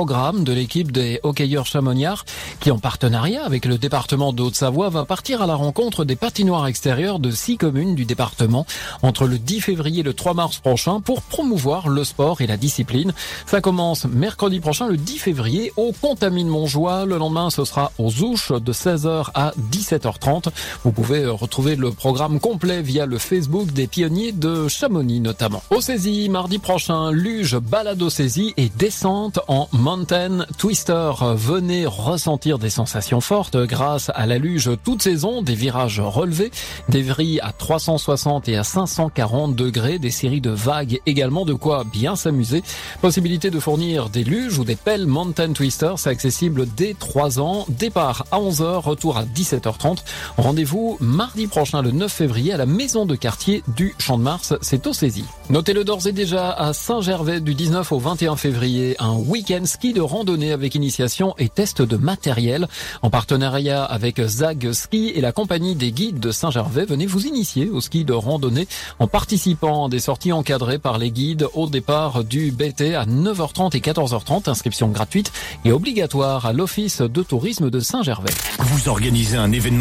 programme de l'équipe des hockeyeurs chamoniards qui, en partenariat avec le département de Haute-Savoie, va partir à la rencontre des patinoires extérieures de six communes du département entre le 10 février et le 3 mars prochain pour promouvoir le sport et la discipline. Ça commence mercredi prochain, le 10 février, au Contamine Montjoie. Le lendemain, ce sera aux Ouches de 16h à 17h30. Vous pouvez retrouver le programme complet via le Facebook des pionniers de Chamonix notamment. Au saisie, mardi prochain, luge, balado saisie et descente en Mountain Twister. Venez ressentir des sensations fortes grâce à la luge toute saison, des virages relevés, des vrilles à 360 et à 540 degrés, des séries de vagues également, de quoi bien s'amuser. Possibilité de fournir des luges ou des pelles Mountain Twister, c'est accessible dès 3 ans. Départ à 11h, retour à 17h30. Rendez-vous mardi prochain, le 9 février, à la maison de quartier du Champ de Mars, c'est au saisie. Notez-le d'ores et déjà à Saint-Gervais du 19 au 21 février, un week-end ski de randonnée avec initiation et test de matériel. En partenariat avec Zag Ski et la compagnie des guides de Saint-Gervais, venez vous initier au ski de randonnée en participant à des sorties encadrées par les guides au départ du BT à 9h30 et 14h30. Inscription gratuite et obligatoire à l'Office de tourisme de Saint-Gervais. Vous organisez un événement